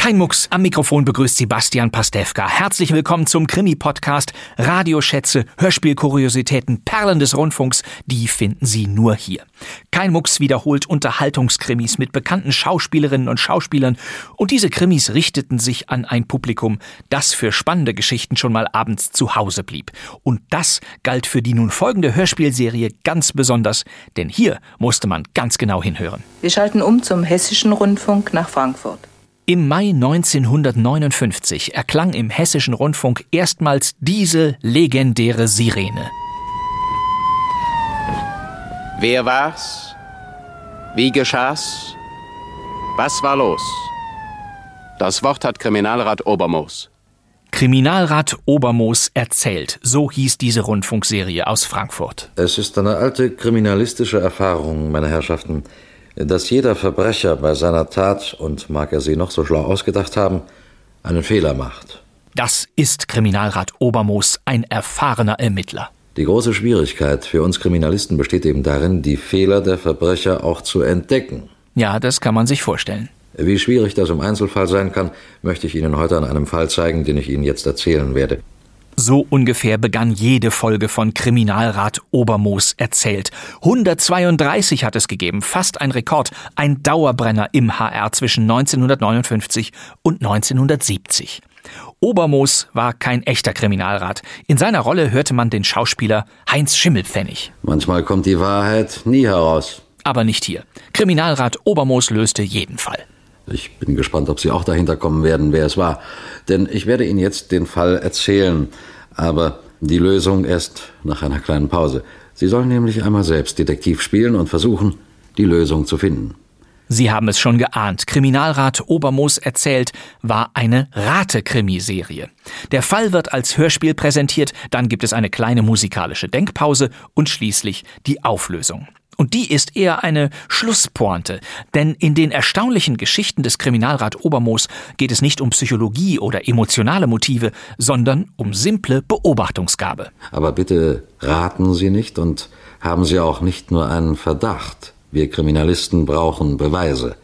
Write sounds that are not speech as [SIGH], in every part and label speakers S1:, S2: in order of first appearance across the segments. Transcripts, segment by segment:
S1: Kein Mucks. Am Mikrofon begrüßt Sebastian Pastewka. Herzlich willkommen zum Krimi-Podcast. Radioschätze, Hörspielkuriositäten, Perlen des Rundfunks, die finden Sie nur hier. Kein Mucks wiederholt Unterhaltungskrimis mit bekannten Schauspielerinnen und Schauspielern. Und diese Krimis richteten sich an ein Publikum, das für spannende Geschichten schon mal abends zu Hause blieb. Und das galt für die nun folgende Hörspielserie ganz besonders, denn hier musste man ganz genau hinhören.
S2: Wir schalten um zum Hessischen Rundfunk nach Frankfurt.
S1: Im Mai 1959 erklang im Hessischen Rundfunk erstmals diese legendäre Sirene.
S3: Wer war's? Wie geschah's? Was war los? Das Wort hat Kriminalrat Obermoos.
S1: Kriminalrat Obermoos erzählt, so hieß diese Rundfunkserie aus Frankfurt.
S4: Es ist eine alte kriminalistische Erfahrung, meine Herrschaften, dass jeder Verbrecher bei seiner Tat, und mag er sie noch so schlau ausgedacht haben, einen Fehler macht.
S1: Das ist Kriminalrat Obermoos, ein erfahrener Ermittler.
S4: Die große Schwierigkeit für uns Kriminalisten besteht eben darin, die Fehler der Verbrecher auch zu entdecken.
S1: Ja, das kann man sich vorstellen.
S4: Wie schwierig das im Einzelfall sein kann, möchte ich Ihnen heute an einem Fall zeigen, den ich Ihnen jetzt erzählen werde.
S1: So ungefähr begann jede Folge von Kriminalrat Obermoos erzählt. 132 hat es gegeben, fast ein Rekord, ein Dauerbrenner im HR zwischen 1959 und 1970. Obermoos war kein echter Kriminalrat. In seiner Rolle hörte man den Schauspieler Heinz Schimmelpfennig.
S4: Manchmal kommt die Wahrheit nie heraus.
S1: Aber nicht hier. Kriminalrat Obermoos löste jeden Fall.
S4: Ich bin gespannt, ob Sie auch dahinter kommen werden, wer es war. Denn ich werde Ihnen jetzt den Fall erzählen. Aber die Lösung erst nach einer kleinen Pause. Sie sollen nämlich einmal selbst Detektiv spielen und versuchen, die Lösung zu finden.
S1: Sie haben es schon geahnt. Kriminalrat Obermoos erzählt war eine Rate-Krimiserie. Der Fall wird als Hörspiel präsentiert, dann gibt es eine kleine musikalische Denkpause und schließlich die Auflösung. Und die ist eher eine Schlusspointe, denn in den erstaunlichen Geschichten des Kriminalrat Obermoos geht es nicht um Psychologie oder emotionale Motive, sondern um simple Beobachtungsgabe.
S4: Aber bitte raten Sie nicht und haben Sie auch nicht nur einen Verdacht. Wir Kriminalisten brauchen Beweise.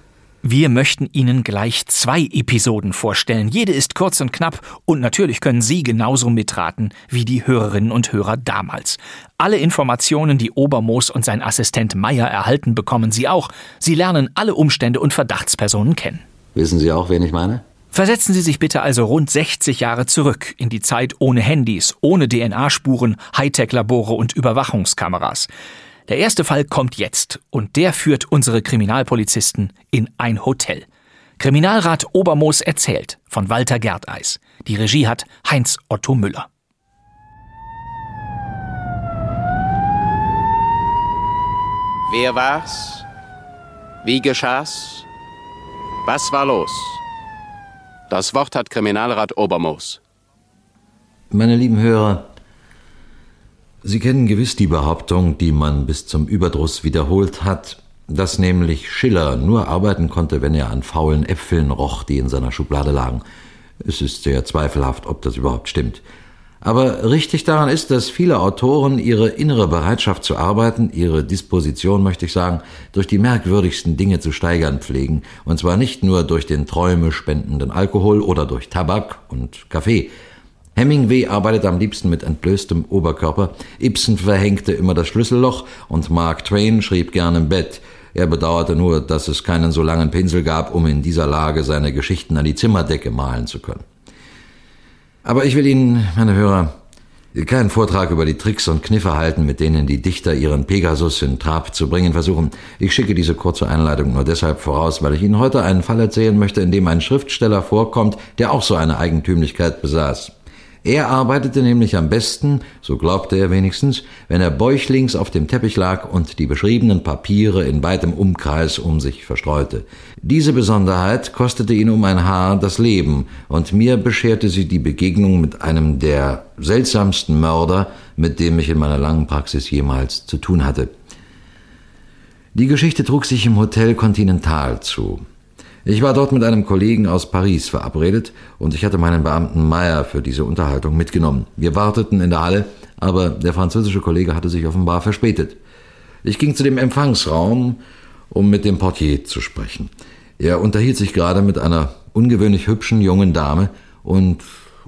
S1: Wir möchten Ihnen gleich zwei Episoden vorstellen. Jede ist kurz und knapp und natürlich können Sie genauso mitraten wie die Hörerinnen und Hörer damals. Alle Informationen, die Obermoos und sein Assistent Meyer erhalten, bekommen Sie auch. Sie lernen alle Umstände und Verdachtspersonen kennen.
S4: Wissen Sie auch, wen ich meine?
S1: Versetzen Sie sich bitte also rund 60 Jahre zurück in die Zeit ohne Handys, ohne DNA-Spuren, Hightech-Labore und Überwachungskameras. Der erste Fall kommt jetzt und der führt unsere Kriminalpolizisten in ein Hotel. Kriminalrat Obermoos erzählt von Walter Gerdeis. Die Regie hat Heinz Otto Müller.
S3: Wer war's? Wie geschah's? Was war los? Das Wort hat Kriminalrat Obermoos.
S4: Meine lieben Hörer, Sie kennen gewiss die Behauptung, die man bis zum Überdruss wiederholt hat, dass nämlich Schiller nur arbeiten konnte, wenn er an faulen Äpfeln roch, die in seiner Schublade lagen. Es ist sehr zweifelhaft, ob das überhaupt stimmt. Aber richtig daran ist, dass viele Autoren ihre innere Bereitschaft zu arbeiten, ihre Disposition, möchte ich sagen, durch die merkwürdigsten Dinge zu steigern pflegen, und zwar nicht nur durch den Träume spendenden Alkohol oder durch Tabak und Kaffee, Hemingway arbeitet am liebsten mit entblößtem Oberkörper, Ibsen verhängte immer das Schlüsselloch und Mark Twain schrieb gern im Bett. Er bedauerte nur, dass es keinen so langen Pinsel gab, um in dieser Lage seine Geschichten an die Zimmerdecke malen zu können. Aber ich will Ihnen, meine Hörer, Keinen Vortrag über die Tricks und Kniffe halten, mit denen die Dichter ihren Pegasus in Trab zu bringen versuchen. Ich schicke diese kurze Einleitung nur deshalb voraus, weil ich Ihnen heute einen Fall erzählen möchte, in dem ein Schriftsteller vorkommt, der auch so eine Eigentümlichkeit besaß. Er arbeitete nämlich am besten, so glaubte er wenigstens, wenn er bäuchlings auf dem Teppich lag und die beschriebenen Papiere in weitem Umkreis um sich verstreute. Diese Besonderheit kostete ihn um ein Haar das Leben, und mir bescherte sie die Begegnung mit einem der seltsamsten Mörder, mit dem ich in meiner langen Praxis jemals zu tun hatte. Die Geschichte trug sich im Hotel Continental zu. Ich war dort mit einem Kollegen aus Paris verabredet und ich hatte meinen Beamten Meyer für diese Unterhaltung mitgenommen. Wir warteten in der Halle, aber der französische Kollege hatte sich offenbar verspätet. Ich ging zu dem Empfangsraum, um mit dem Portier zu sprechen. Er unterhielt sich gerade mit einer ungewöhnlich hübschen jungen Dame und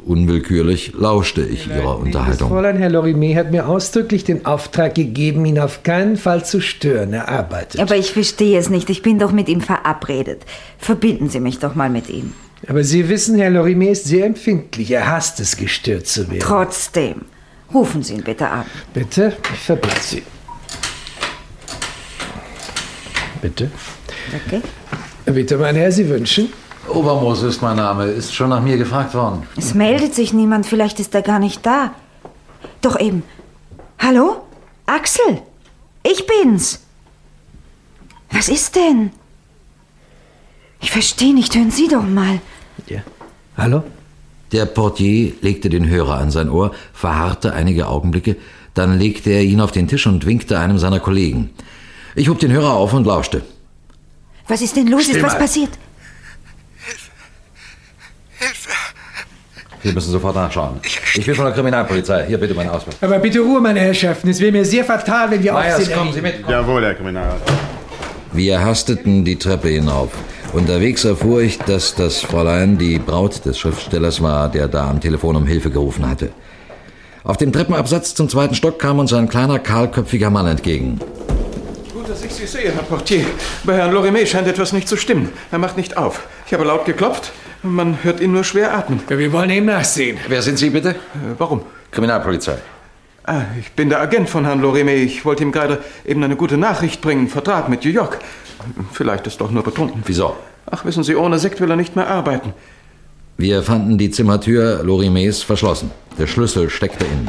S4: Unwillkürlich lauschte ich ihrer Unterhaltung.
S5: Fräulein, Herr Lorimet hat mir ausdrücklich den Auftrag gegeben, ihn auf keinen Fall zu stören. Er arbeitet.
S6: Aber ich verstehe es nicht. Ich bin doch mit ihm verabredet. Verbinden Sie mich doch mal mit ihm.
S5: Aber Sie wissen, Herr Lorimet ist sehr empfindlich. Er hasst es, gestört zu werden.
S6: Trotzdem. Rufen Sie ihn bitte an.
S5: Bitte? Ich verbinde Sie. Bitte?
S6: Okay.
S5: Bitte, mein Herr, Sie wünschen?
S4: Obermoos ist mein Name. Ist schon nach mir gefragt worden.
S6: Es meldet sich niemand. Vielleicht ist er gar nicht da. Doch eben. Hallo? Axel? Ich bin's. Was ist denn? Ich verstehe nicht. Hören Sie doch mal.
S5: Ja. Hallo?
S4: Der Portier legte den Hörer an sein Ohr, verharrte einige Augenblicke, dann legte er ihn auf den Tisch und winkte einem seiner Kollegen. Ich hob den Hörer auf und lauschte.
S6: Was ist denn los?
S4: Still
S6: ist was
S4: mal.
S6: passiert?
S4: Sie müssen sofort nachschauen. Ich bin von der Kriminalpolizei. Hier bitte mein Ausweis.
S5: Aber bitte Ruhe, meine Herrschaften. Es wäre mir sehr fatal, wenn wir
S4: Meyers,
S5: Aufsehen
S4: kommen Sie mit.
S7: Jawohl, Herr Kriminalrat.
S4: Wir hasteten die Treppe hinauf. Unterwegs erfuhr ich, dass das Fräulein die Braut des Schriftstellers war, der da am Telefon um Hilfe gerufen hatte. Auf dem Treppenabsatz zum zweiten Stock kam uns ein kleiner, kahlköpfiger Mann entgegen.
S8: Gut, dass ich Sie sehe, Herr Portier. Bei Herrn Lorimet scheint etwas nicht zu stimmen. Er macht nicht auf. Ich habe laut geklopft. Man hört ihn nur schwer atmen.
S5: Ja, wir wollen ihm nachsehen.
S4: Wer sind Sie bitte?
S8: Äh, warum?
S4: Kriminalpolizei.
S8: Ah, ich bin der Agent von Herrn Lorimet. Ich wollte ihm gerade eben eine gute Nachricht bringen. Vertrag mit New York. Vielleicht ist doch nur betrunken.
S4: Wieso?
S8: Ach, wissen Sie, ohne Sekt will er nicht mehr arbeiten.
S4: Wir fanden die Zimmertür Lorimets verschlossen. Der Schlüssel steckte innen.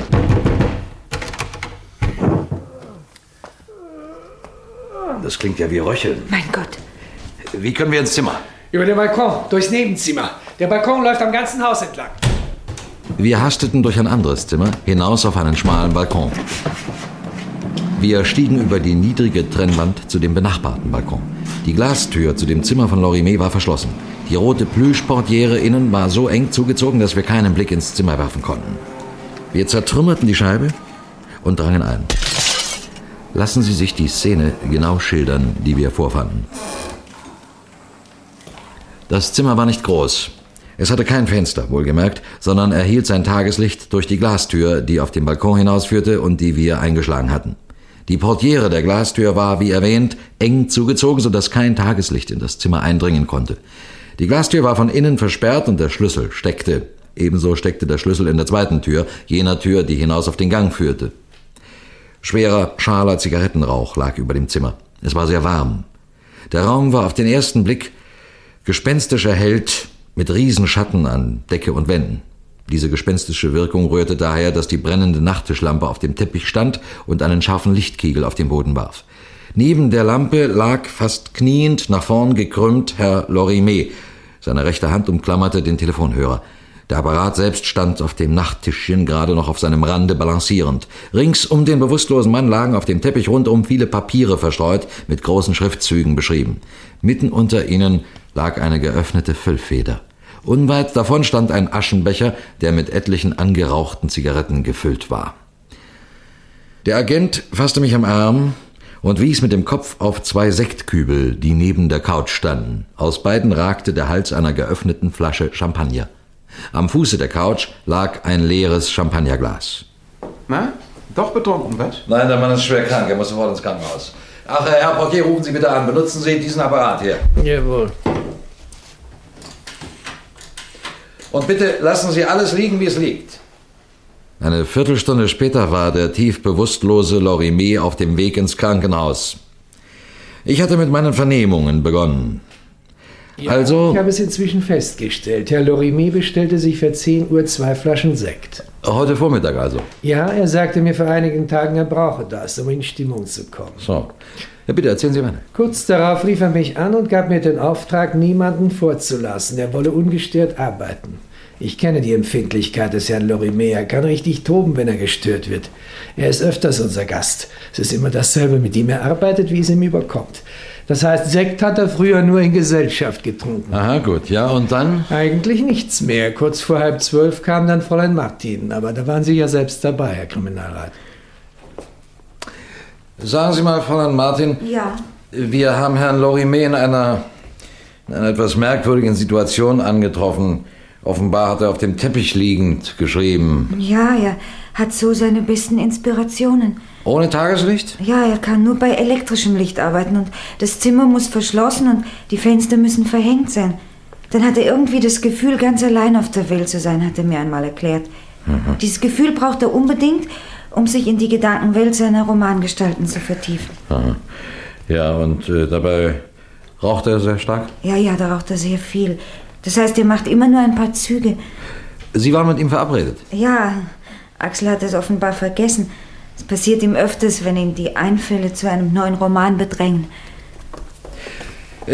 S4: Das klingt ja wie Röcheln.
S6: Mein Gott.
S4: Wie können wir ins Zimmer?
S5: Über den Balkon, durchs Nebenzimmer. Der Balkon läuft am ganzen Haus entlang.
S4: Wir hasteten durch ein anderes Zimmer hinaus auf einen schmalen Balkon. Wir stiegen über die niedrige Trennwand zu dem benachbarten Balkon. Die Glastür zu dem Zimmer von Lorimet war verschlossen. Die rote Plüschportiere innen war so eng zugezogen, dass wir keinen Blick ins Zimmer werfen konnten. Wir zertrümmerten die Scheibe und drangen ein. Lassen Sie sich die Szene genau schildern, die wir vorfanden. Das Zimmer war nicht groß. Es hatte kein Fenster, wohlgemerkt, sondern erhielt sein Tageslicht durch die Glastür, die auf den Balkon hinausführte und die wir eingeschlagen hatten. Die Portiere der Glastür war, wie erwähnt, eng zugezogen, sodass kein Tageslicht in das Zimmer eindringen konnte. Die Glastür war von innen versperrt und der Schlüssel steckte. Ebenso steckte der Schlüssel in der zweiten Tür, jener Tür, die hinaus auf den Gang führte. Schwerer, schaler Zigarettenrauch lag über dem Zimmer. Es war sehr warm. Der Raum war auf den ersten Blick gespenstisch erhellt mit Riesenschatten an Decke und Wänden. Diese gespenstische Wirkung rührte daher, dass die brennende Nachttischlampe auf dem Teppich stand und einen scharfen Lichtkegel auf den Boden warf. Neben der Lampe lag fast kniend, nach vorn gekrümmt, Herr Lorimet. Seine rechte Hand umklammerte den Telefonhörer. Der Apparat selbst stand auf dem Nachttischchen gerade noch auf seinem Rande balancierend. Rings um den bewusstlosen Mann lagen auf dem Teppich rundum viele Papiere verstreut, mit großen Schriftzügen beschrieben. Mitten unter ihnen lag eine geöffnete Füllfeder. Unweit davon stand ein Aschenbecher, der mit etlichen angerauchten Zigaretten gefüllt war. Der Agent fasste mich am Arm und wies mit dem Kopf auf zwei Sektkübel, die neben der Couch standen. Aus beiden ragte der Hals einer geöffneten Flasche Champagner. Am Fuße der Couch lag ein leeres Champagnerglas.
S8: Na? Doch betrunken, was?
S4: Nein, der Mann ist schwer krank, er muss sofort ins Krankenhaus. Ach, Herr Portier, rufen Sie bitte an. Benutzen Sie diesen Apparat hier.
S5: Jawohl.
S4: Und bitte lassen Sie alles liegen, wie es liegt. Eine Viertelstunde später war der tief bewusstlose Lorime auf dem Weg ins Krankenhaus. Ich hatte mit meinen Vernehmungen begonnen.
S5: Ja,
S4: also.
S5: Ich habe es inzwischen festgestellt. Herr Lorime bestellte sich für 10 Uhr zwei Flaschen Sekt.
S4: Heute Vormittag also.
S5: Ja, er sagte mir vor einigen Tagen, er brauche das, um in Stimmung zu kommen.
S4: So. Ja, bitte erzählen Sie weiter.
S5: Kurz darauf rief er mich an und gab mir den Auftrag, niemanden vorzulassen. Er wolle ungestört arbeiten. Ich kenne die Empfindlichkeit des Herrn Lorime. Er kann richtig toben, wenn er gestört wird. Er ist öfters unser Gast. Es ist immer dasselbe, mit ihm er arbeitet, wie es ihm überkommt. Das heißt, Sekt hat er früher nur in Gesellschaft getrunken.
S4: Aha, gut. Ja, und dann?
S5: Eigentlich nichts mehr. Kurz vor halb zwölf kam dann Fräulein Martin. Aber da waren Sie ja selbst dabei, Herr Kriminalrat.
S4: Sagen Sie mal, Fräulein Martin.
S6: Ja.
S4: Wir haben Herrn Lorime in einer, in einer etwas merkwürdigen Situation angetroffen. Offenbar hat er auf dem Teppich liegend geschrieben.
S6: Ja, er hat so seine besten Inspirationen.
S4: Ohne Tageslicht?
S6: Ja, er kann nur bei elektrischem Licht arbeiten und das Zimmer muss verschlossen und die Fenster müssen verhängt sein. Dann hat er irgendwie das Gefühl, ganz allein auf der Welt zu sein, hat er mir einmal erklärt. Mhm. Dieses Gefühl braucht er unbedingt, um sich in die Gedankenwelt seiner Romangestalten zu vertiefen.
S4: Aha. Ja, und äh, dabei raucht er sehr stark?
S6: Ja, ja, da raucht er sehr viel. Das heißt, er macht immer nur ein paar Züge.
S4: Sie waren mit ihm verabredet?
S6: Ja, Axel hat es offenbar vergessen. Es passiert ihm öfters, wenn ihn die Einfälle zu einem neuen Roman bedrängen.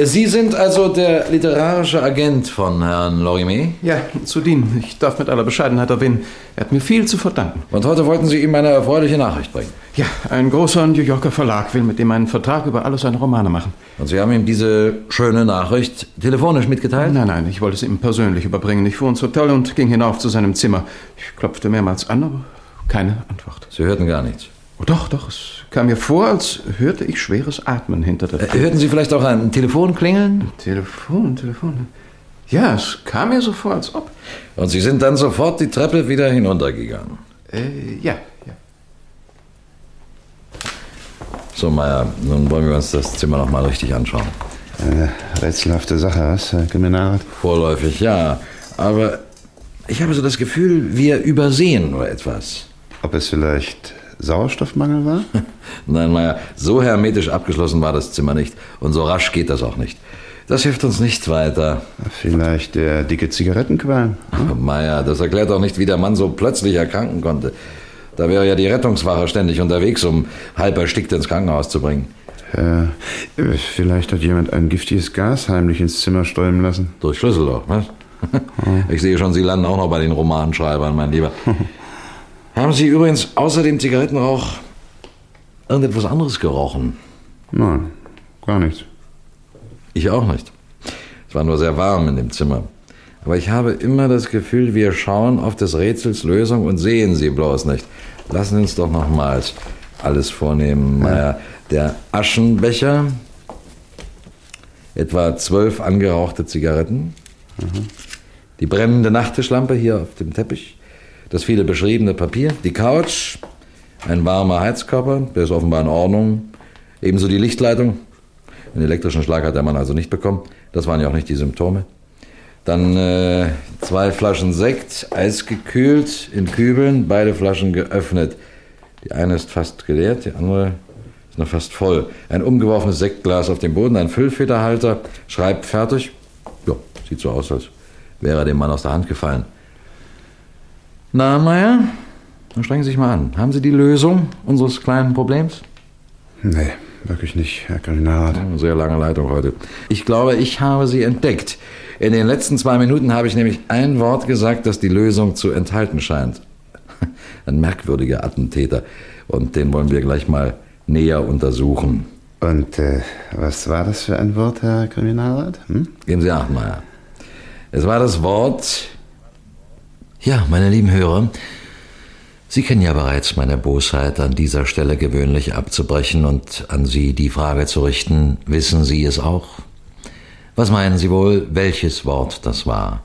S4: Sie sind also der literarische Agent von Herrn Lorime?
S8: Ja, zu dienen. Ich darf mit aller Bescheidenheit erwähnen, er hat mir viel zu verdanken.
S4: Und heute wollten Sie ihm eine erfreuliche Nachricht bringen?
S8: Ja, ein großer New Yorker Verlag will mit ihm einen Vertrag über alle seine Romane machen.
S4: Und Sie haben ihm diese schöne Nachricht telefonisch mitgeteilt?
S8: Nein, nein, ich wollte es ihm persönlich überbringen. Ich fuhr ins Hotel und ging hinauf zu seinem Zimmer. Ich klopfte mehrmals an, aber keine Antwort.
S4: Sie hörten gar nichts?
S8: Oh, doch, doch, es kam mir vor, als hörte ich schweres Atmen hinter der
S4: Tür. Äh, hörten Sie vielleicht auch ein Telefon klingeln?
S8: Telefon, Telefon. Ja, es kam mir so vor, als ob.
S4: Und Sie sind dann sofort die Treppe wieder hinuntergegangen?
S8: Äh, ja, ja.
S4: So, Meier, nun wollen wir uns das Zimmer noch mal richtig anschauen.
S9: Eine rätselhafte Sache, was, Herr Kriminalrat?
S4: Vorläufig, ja. Aber ich habe so das Gefühl, wir übersehen nur etwas.
S9: Ob es vielleicht Sauerstoffmangel war? [LAUGHS]
S4: Nein, Meier, so hermetisch abgeschlossen war das Zimmer nicht. Und so rasch geht das auch nicht. Das hilft uns nicht weiter.
S9: Vielleicht der dicke Zigarettenqualm?
S4: Hm? Meier, das erklärt doch nicht, wie der Mann so plötzlich erkranken konnte. Da wäre ja die Rettungswache ständig unterwegs, um halb erstickt ins Krankenhaus zu bringen.
S9: Ja, vielleicht hat jemand ein giftiges Gas heimlich ins Zimmer stäuben lassen.
S4: Durch Schlüsselloch, was? [LAUGHS] Ich sehe schon, Sie landen auch noch bei den Romanschreibern, mein Lieber. [LAUGHS] Haben Sie übrigens außer dem Zigarettenrauch irgendetwas anderes gerochen?
S9: Nein, gar nichts.
S4: Ich auch nicht. Es war nur sehr warm in dem Zimmer. Aber ich habe immer das Gefühl, wir schauen auf des Rätsels Lösung und sehen sie bloß nicht. Lassen uns doch nochmals alles vornehmen. Ja. Der Aschenbecher, etwa zwölf angerauchte Zigaretten, mhm. die brennende Nachttischlampe hier auf dem Teppich, das viele beschriebene Papier, die Couch, ein warmer Heizkörper, der ist offenbar in Ordnung, ebenso die Lichtleitung. Einen elektrischen Schlag hat der Mann also nicht bekommen. Das waren ja auch nicht die Symptome. Dann äh, zwei Flaschen Sekt, eisgekühlt in Kübeln, beide Flaschen geöffnet. Die eine ist fast geleert, die andere ist noch fast voll. Ein umgeworfenes Sektglas auf dem Boden, ein Füllfederhalter, schreibt fertig. Ja, sieht so aus, als wäre er dem Mann aus der Hand gefallen. Na, Meier, dann strengen Sie sich mal an. Haben Sie die Lösung unseres kleinen Problems?
S9: Nee, wirklich nicht, Herr Kriminalrat.
S4: Sehr lange Leitung heute. Ich glaube, ich habe sie entdeckt. In den letzten zwei Minuten habe ich nämlich ein Wort gesagt, das die Lösung zu enthalten scheint. [LAUGHS] Ein merkwürdiger Attentäter. Und den wollen wir gleich mal näher untersuchen.
S9: Und äh, was war das für ein Wort, Herr Kriminalrat? Hm?
S4: Geben Sie acht, Meier. Es war das Wort. Ja, meine lieben Hörer, Sie kennen ja bereits meine Bosheit, an dieser Stelle gewöhnlich abzubrechen und an Sie die Frage zu richten, wissen Sie es auch? Was meinen Sie wohl, welches Wort das war?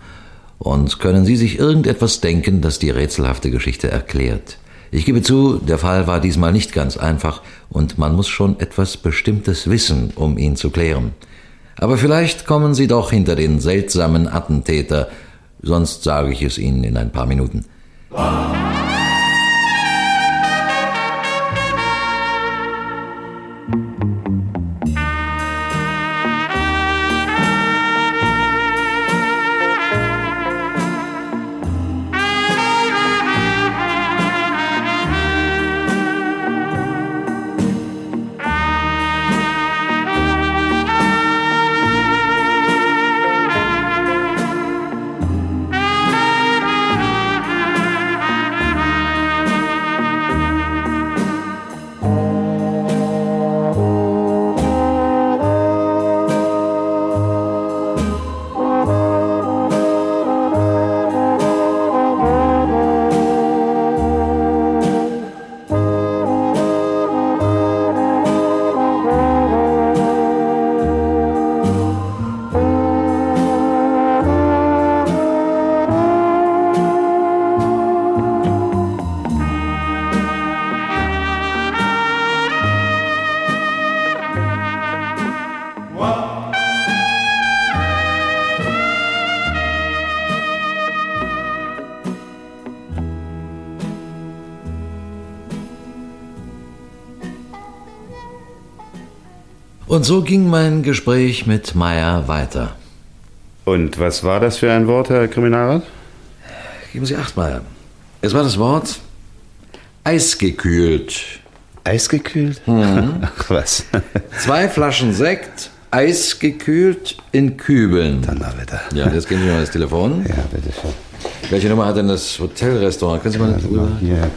S4: Und können Sie sich irgendetwas denken, das die rätselhafte Geschichte erklärt? Ich gebe zu, der Fall war diesmal nicht ganz einfach und man muss schon etwas Bestimmtes wissen, um ihn zu klären. Aber vielleicht kommen Sie doch hinter den seltsamen Attentäter, sonst sage ich es Ihnen in ein paar Minuten. Und so ging mein Gespräch mit Meyer weiter.
S9: Und was war das für ein Wort, Herr Kriminalrat?
S4: Geben Sie acht, Meyer. Es war das Wort eisgekühlt.
S9: Eisgekühlt?
S4: Mhm. [LAUGHS]
S9: Ach was. [LAUGHS]
S4: Zwei Flaschen Sekt, eisgekühlt in Kübeln.
S9: Donnerwetter.
S4: Ja, jetzt geben Sie mal das Telefon.
S9: Ja, bitteschön.
S4: Welche Nummer hat denn das Hotelrestaurant? Können Sie mal
S9: Also
S4: drüber?
S9: mal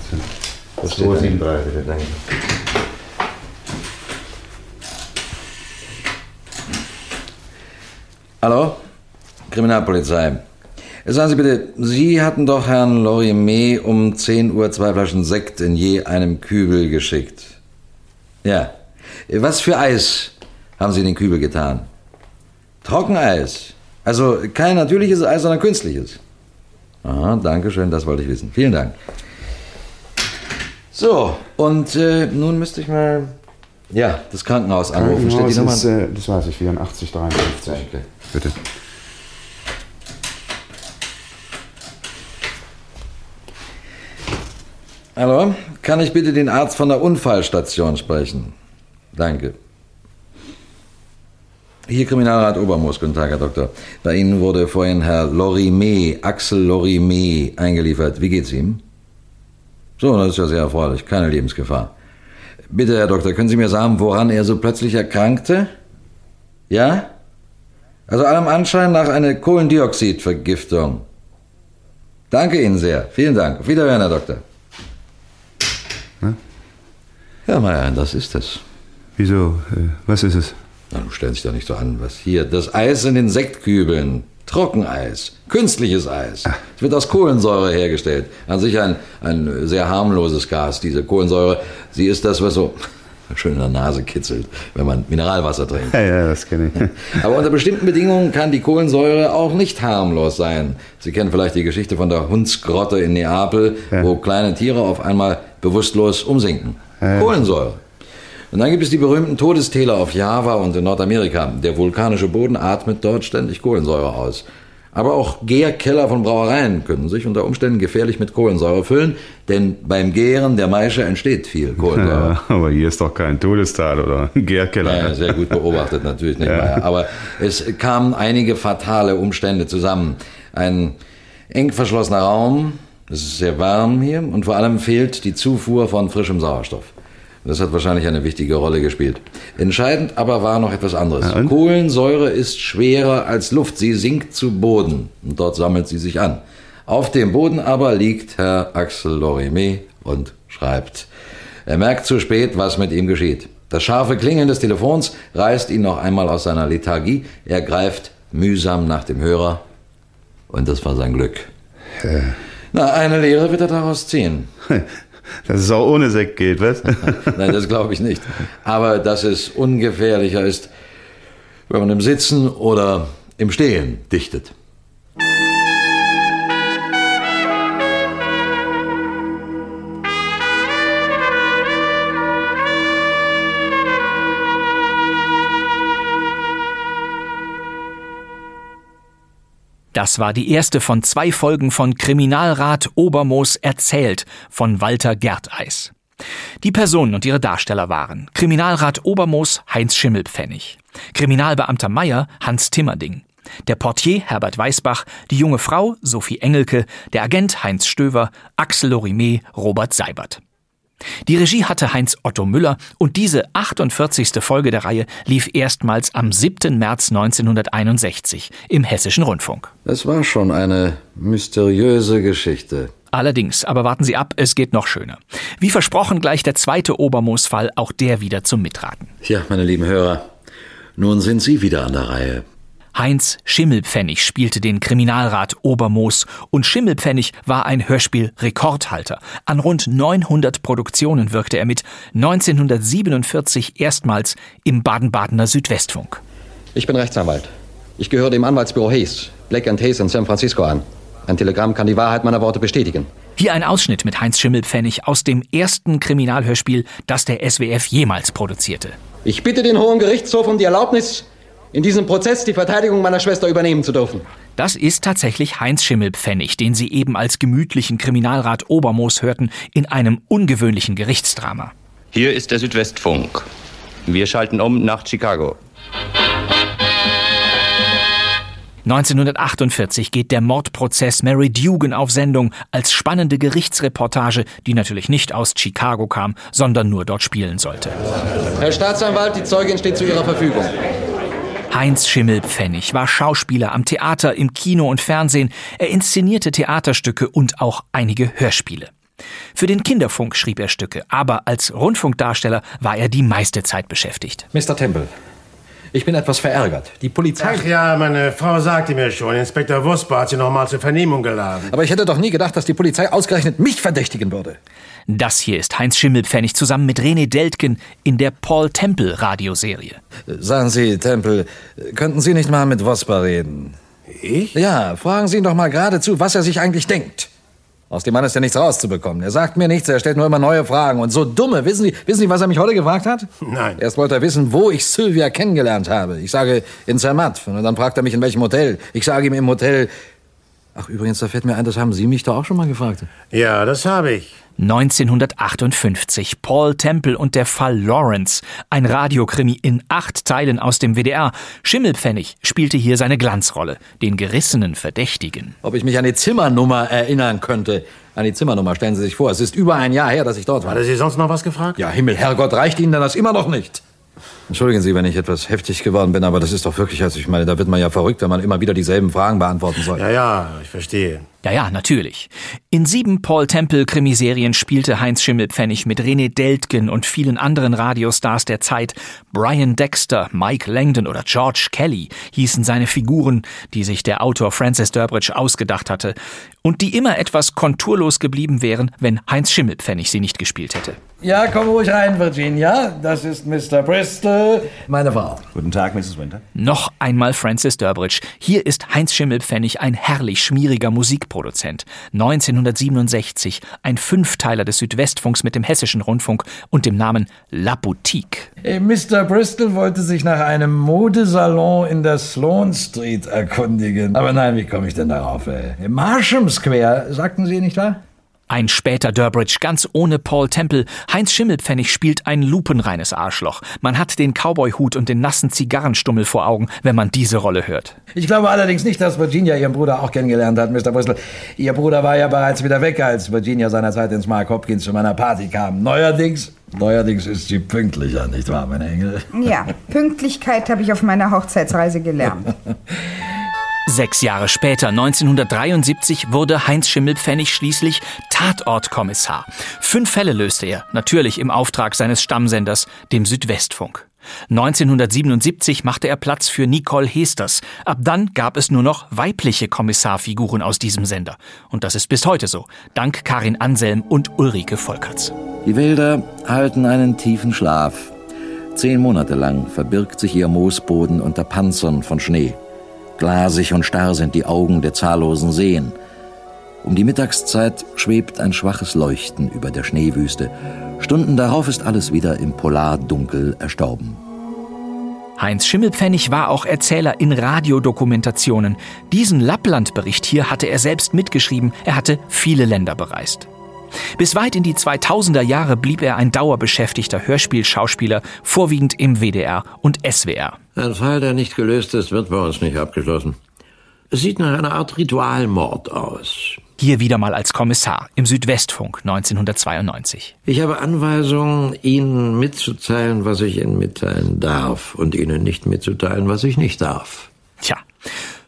S4: da?
S9: 273, bitte.
S4: Danke. Hallo? Kriminalpolizei. Sagen Sie bitte, Sie hatten doch Herrn Lorimet um 10 Uhr zwei Flaschen Sekt in je einem Kübel geschickt. Ja. Was für Eis haben Sie in den Kübel getan? Trockeneis. Also kein natürliches Eis, sondern künstliches. Aha, danke schön, das wollte ich wissen. Vielen Dank. So, und äh, nun müsste ich mal ja, das Krankenhaus anrufen. Steht die
S9: Krankenhaus
S4: Nummer?
S9: ist, äh, das weiß ich, 84, 53.
S4: Okay.
S9: Bitte.
S4: Hallo, kann ich bitte den Arzt von der Unfallstation sprechen? Danke. Hier Kriminalrat Obermoos, guten Tag, Herr Doktor. Bei Ihnen wurde vorhin Herr Lorimet, Axel Lorimet, eingeliefert. Wie geht's ihm? So, das ist ja sehr erfreulich. Keine Lebensgefahr. Bitte, Herr Doktor, können Sie mir sagen, woran er so plötzlich erkrankte? Ja? Also allem Anschein nach einer Kohlendioxidvergiftung. Danke Ihnen sehr. Vielen Dank. Auf Wiederhören, Herr Doktor. Ja, Meier, das ist es.
S9: Wieso? Äh, was ist es?
S4: Na, du stellst dich doch nicht so an. Was hier? Das Eis in den Sektkübeln. Trockeneis. Künstliches Eis. Es wird aus Kohlensäure hergestellt. An sich ein, ein sehr harmloses Gas, diese Kohlensäure. Sie ist das, was so [LAUGHS] schön in der Nase kitzelt, wenn man Mineralwasser trinkt.
S9: Ja, ja, das kenne ich. [LAUGHS]
S4: Aber unter bestimmten Bedingungen kann die Kohlensäure auch nicht harmlos sein. Sie kennen vielleicht die Geschichte von der Hundsgrotte in Neapel, wo kleine Tiere auf einmal bewusstlos umsinken.
S9: Ja.
S4: Kohlensäure. Und dann gibt es die berühmten Todestäler auf Java und in Nordamerika. Der vulkanische Boden atmet dort ständig Kohlensäure aus. Aber auch Gärkeller von Brauereien können sich unter Umständen gefährlich mit Kohlensäure füllen, denn beim Gären der Maische entsteht viel Kohlensäure.
S9: Ja, [LAUGHS] aber hier ist doch kein Todestal oder ein Gärkeller.
S4: Ja, sehr gut beobachtet, natürlich nicht
S9: Ja.
S4: mehr. Aber es kamen einige fatale Umstände zusammen. Ein eng verschlossener Raum, es ist sehr warm hier und vor allem fehlt die Zufuhr von frischem Sauerstoff. Das hat wahrscheinlich eine wichtige Rolle gespielt. Entscheidend aber war noch etwas anderes.
S9: Ja?
S4: Kohlensäure ist schwerer als Luft. Sie sinkt zu Boden und dort sammelt sie sich an. Auf dem Boden aber liegt Herr Axel Lorimet und schreibt. Er merkt zu spät, was mit ihm geschieht. Das scharfe Klingeln des Telefons reißt ihn noch einmal aus seiner Lethargie. Er greift mühsam nach dem Hörer und das war sein Glück. Na, eine Lehre wird er daraus ziehen. [LAUGHS]
S9: Dass es auch ohne Sekt geht, was? [LAUGHS]
S4: Nein, das glaube ich nicht. Aber dass es ungefährlicher ist, wenn man im Sitzen oder im Stehen dichtet.
S1: Das war die erste von zwei Folgen von Kriminalrat Obermoos erzählt von Walter Gerteis. Die Personen und ihre Darsteller waren Kriminalrat Obermoos Heinz Schimmelpfennig, Kriminalbeamter Meyer Hans Timmerding, der Portier Herbert Weißbach, die junge Frau Sophie Engelke, der Agent Heinz Stöver, Axel Lorimet, Robert Seibert. Die Regie hatte Heinz Otto Müller und diese 48. Folge der Reihe lief erstmals am 7. März 1961 im Hessischen Rundfunk.
S4: Das war schon eine mysteriöse Geschichte.
S1: Allerdings, aber warten Sie ab, es geht noch schöner. Wie versprochen gleich der zweite Obermoos-Fall, auch der wieder zum Mitraten.
S4: Ja, meine lieben Hörer, nun sind Sie wieder an der Reihe.
S1: Heinz Schimmelpfennig spielte den Kriminalrat Obermoos und Schimmelpfennig war ein Hörspiel-Rekordhalter. An rund 900 Produktionen wirkte er mit, 1947 erstmals im Baden-Badener Südwestfunk.
S10: Ich bin Rechtsanwalt. Ich gehöre dem Anwaltsbüro Hayes, Black Hayes in San Francisco an. Ein Telegramm kann die Wahrheit meiner Worte bestätigen.
S1: Hier ein Ausschnitt mit Heinz Schimmelpfennig aus dem ersten Kriminalhörspiel, das der SWF jemals produzierte.
S10: Ich bitte den Hohen Gerichtshof um die Erlaubnis, in diesem Prozess die Verteidigung meiner Schwester übernehmen zu dürfen.
S1: Das ist tatsächlich Heinz Schimmelpfennig, den Sie eben als gemütlichen Kriminalrat Obermoos hörten, in einem ungewöhnlichen Gerichtsdrama.
S11: Hier ist der Südwestfunk.
S3: Wir schalten um nach Chicago.
S1: 1948 geht der Mordprozess Mary Dugan auf Sendung als spannende Gerichtsreportage, die natürlich nicht aus Chicago kam, sondern nur dort spielen sollte.
S12: Herr Staatsanwalt, die Zeugin steht zu Ihrer Verfügung.
S1: Heinz Schimmelpfennig war Schauspieler am Theater, im Kino und Fernsehen. Er inszenierte Theaterstücke und auch einige Hörspiele. Für den Kinderfunk schrieb er Stücke, aber als Rundfunkdarsteller war er die meiste Zeit beschäftigt.
S4: Mr. Temple, ich bin etwas verärgert. Die Polizei.
S13: Ach ja, meine Frau sagte mir schon, Inspektor Wusper hat sie noch mal zur Vernehmung geladen.
S4: Aber ich hätte doch nie gedacht, dass die Polizei ausgerechnet mich verdächtigen würde.
S1: Das hier ist Heinz Schimmelpfennig zusammen mit René Deltgen in der Paul Temple Radioserie.
S4: Sagen Sie, Temple, könnten Sie nicht mal mit Wosper reden?
S13: Ich?
S4: Ja, fragen Sie ihn doch mal geradezu, was er sich eigentlich denkt. Aus dem Mann ist ja nichts rauszubekommen. Er sagt mir nichts, er stellt nur immer neue Fragen. Und so dumme, wissen Sie, wissen Sie, was er mich heute gefragt hat?
S13: Nein.
S4: Erst wollte er wissen, wo ich Sylvia kennengelernt habe. Ich sage, in Zermatt. Und dann fragt er mich, in welchem Hotel. Ich sage ihm im Hotel. Ach, übrigens, da fällt mir ein, das haben Sie mich doch auch schon mal gefragt.
S13: Ja, das habe ich.
S1: 1958 Paul Temple und der Fall Lawrence, ein Radiokrimi in acht Teilen aus dem WDR. Schimmelpfennig spielte hier seine Glanzrolle, den gerissenen Verdächtigen.
S4: Ob ich mich an die Zimmernummer erinnern könnte. An die Zimmernummer, stellen Sie sich vor. Es ist über ein Jahr her, dass ich dort war.
S13: Hatte Sie sonst noch was gefragt?
S4: Ja, Himmel, Herrgott, reicht Ihnen denn das immer noch nicht? Entschuldigen Sie, wenn ich etwas heftig geworden bin, aber das ist doch wirklich, also ich meine, da wird man ja verrückt, wenn man immer wieder dieselben Fragen beantworten soll.
S13: Ja, ja, ich verstehe.
S1: Ja, ja, natürlich. In sieben Paul Temple Krimiserien spielte Heinz Schimmelpfennig mit René Deltgen und vielen anderen Radiostars der Zeit. Brian Dexter, Mike Langdon oder George Kelly hießen seine Figuren, die sich der Autor Francis Durbridge ausgedacht hatte und die immer etwas konturlos geblieben wären, wenn Heinz Schimmelpfennig sie nicht gespielt hätte.
S4: Ja, komm ruhig rein, Virginia. Das ist Mr. Bristol, meine Frau.
S14: Guten Tag, Mrs. Winter.
S1: Noch einmal Francis Durbridge. Hier ist Heinz Schimmelpfennig ein herrlich schmieriger Musikproduzent. 1967 ein Fünfteiler des Südwestfunks mit dem Hessischen Rundfunk und dem Namen La Boutique.
S4: Mr. Bristol wollte sich nach einem Modesalon in der Sloane Street erkundigen. Aber nein, wie komme ich denn darauf? Ey? Im Marsham Square, sagten Sie nicht wahr?
S1: Ein später Durbridge, ganz ohne Paul Temple. Heinz Schimmelpfennig spielt ein lupenreines Arschloch. Man hat den Cowboyhut und den nassen Zigarrenstummel vor Augen, wenn man diese Rolle hört.
S4: Ich glaube allerdings nicht, dass Virginia ihren Bruder auch kennengelernt hat, Mr. Bristol. Ihr Bruder war ja bereits wieder weg, als Virginia seinerzeit ins Mark Hopkins zu meiner Party kam. Neuerdings, neuerdings ist sie pünktlicher, nicht wahr, mein Engel?
S15: Ja, [LAUGHS] Pünktlichkeit habe ich auf meiner Hochzeitsreise gelernt. [LAUGHS]
S1: Sechs Jahre später, 1973, wurde Heinz Schimmelpfennig schließlich Tatortkommissar. Fünf Fälle löste er, natürlich im Auftrag seines Stammsenders, dem Südwestfunk. 1977 machte er Platz für Nicole Hesters. Ab dann gab es nur noch weibliche Kommissarfiguren aus diesem Sender. Und das ist bis heute so, dank Karin Anselm und Ulrike Volkerts.
S16: Die Wälder halten einen tiefen Schlaf. Zehn Monate lang verbirgt sich ihr Moosboden unter Panzern von Schnee. Glasig und starr sind die Augen der zahllosen Seen. Um die Mittagszeit schwebt ein schwaches Leuchten über der Schneewüste. Stunden darauf ist alles wieder im Polardunkel erstorben.
S1: Heinz Schimmelpfennig war auch Erzähler in Radiodokumentationen. Diesen Lappland-Bericht hier hatte er selbst mitgeschrieben. Er hatte viele Länder bereist. Bis weit in die 2000er Jahre blieb er ein dauerbeschäftigter Hörspielschauspieler, vorwiegend im WDR und SWR.
S17: Ein Fall, der nicht gelöst ist, wird bei uns nicht abgeschlossen. Es sieht nach einer Art Ritualmord aus.
S1: Hier wieder mal als Kommissar im Südwestfunk 1992.
S17: Ich habe Anweisungen, Ihnen mitzuteilen, was ich Ihnen mitteilen darf und Ihnen nicht mitzuteilen, was ich nicht darf.
S1: Tja.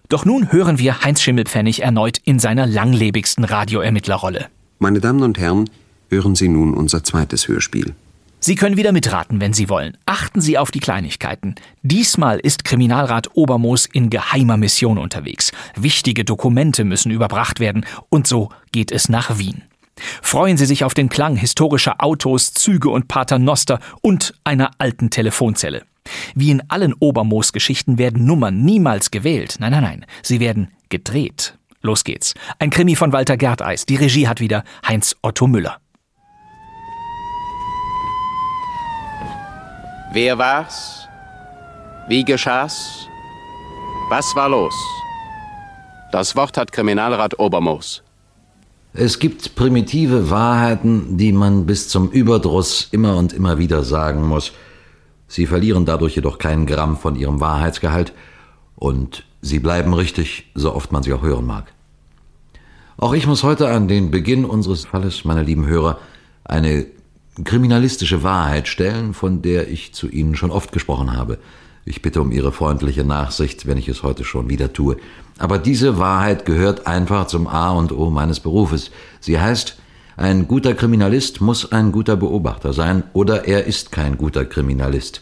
S1: Doch nun hören wir Heinz Schimmelpfennig erneut in seiner langlebigsten Radioermittlerrolle.
S18: Meine Damen und Herren, hören Sie nun unser zweites Hörspiel.
S1: Sie können wieder mitraten, wenn Sie wollen. Achten Sie auf die Kleinigkeiten. Diesmal ist Kriminalrat Obermoos in geheimer Mission unterwegs. Wichtige Dokumente müssen überbracht werden und so geht es nach Wien. Freuen Sie sich auf den Klang historischer Autos, Züge und Paternoster und einer alten Telefonzelle. Wie in allen Obermoos-Geschichten werden Nummern niemals gewählt. Nein, nein, nein. Sie werden gedreht. Los geht's. Ein Krimi von Walter Gerteis. Die Regie hat wieder Heinz Otto Müller.
S3: Wer war's? Wie geschah's? Was war los? Das Wort hat Kriminalrat Obermoos.
S16: Es gibt primitive Wahrheiten, die man bis zum Überdruss immer und immer wieder sagen muss.
S4: Sie verlieren dadurch jedoch kein Gramm von ihrem Wahrheitsgehalt und sie bleiben richtig, so oft man sie auch hören mag. Auch ich muss heute an den Beginn unseres Falles, meine lieben Hörer, eine kriminalistische Wahrheit stellen, von der ich zu Ihnen schon oft gesprochen habe. Ich bitte um Ihre freundliche Nachsicht, wenn ich es heute schon wieder tue. Aber diese Wahrheit gehört einfach zum A und O meines Berufes. Sie heißt, ein guter Kriminalist muss ein guter Beobachter sein oder er ist kein guter Kriminalist.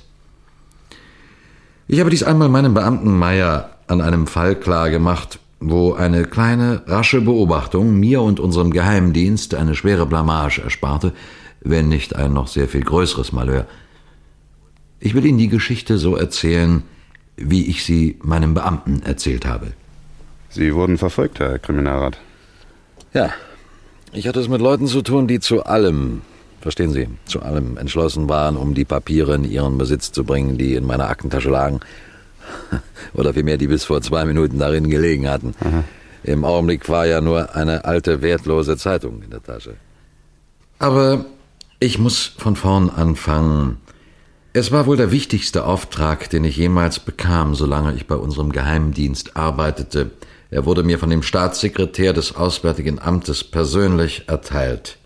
S4: Ich habe dies einmal meinem Beamten Meyer an einem Fall klar gemacht, wo eine kleine, rasche Beobachtung mir und unserem Geheimdienst eine schwere Blamage ersparte, wenn nicht ein noch sehr viel größeres Malheur. Ich will Ihnen die Geschichte so erzählen, wie ich sie meinem Beamten erzählt habe.
S9: Sie wurden verfolgt, Herr Kriminalrat.
S4: Ja, ich hatte es mit Leuten zu tun, die zu allem, verstehen Sie, zu allem entschlossen waren, um die Papiere in ihren Besitz zu bringen, die in meiner Aktentasche lagen. [LAUGHS] Oder vielmehr, die bis vor zwei Minuten darin gelegen hatten. Aha. Im Augenblick war ja nur eine alte, wertlose Zeitung in der Tasche. Aber ich muss von vorn anfangen. Es war wohl der wichtigste Auftrag, den ich jemals bekam, solange ich bei unserem Geheimdienst arbeitete. Er wurde mir von dem Staatssekretär des Auswärtigen Amtes persönlich erteilt.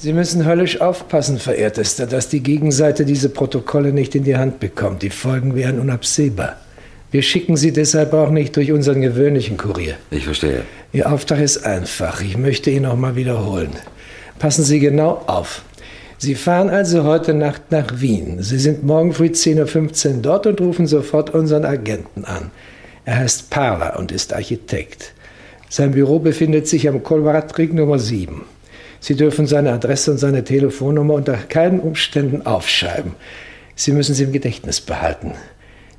S5: Sie müssen höllisch aufpassen, verehrtester, dass die Gegenseite diese Protokolle nicht in die Hand bekommt. Die Folgen wären unabsehbar. Wir schicken sie deshalb auch nicht durch unseren gewöhnlichen Kurier.
S4: Ich verstehe.
S5: Ihr Auftrag ist einfach. Ich möchte ihn noch mal wiederholen. Passen Sie genau auf. Sie fahren also heute Nacht nach Wien. Sie sind morgen früh 10.15 Uhr dort und rufen sofort unseren Agenten an. Er heißt Parler und ist Architekt. Sein Büro befindet sich am Kolvaratring Nummer 7. Sie dürfen seine Adresse und seine Telefonnummer unter keinen Umständen aufschreiben. Sie müssen sie im Gedächtnis behalten.